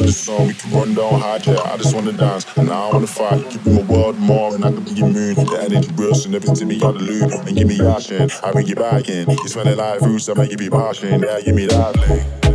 After this song, we can run down high, yeah. I just wanna dance, and I wanna fight. Give me my world more, and I can be your moon. The energy burst, and everything me out the loop. And give me action, I bring you back in. You smell it like roots, I make you be passion. Yeah, give me that, like.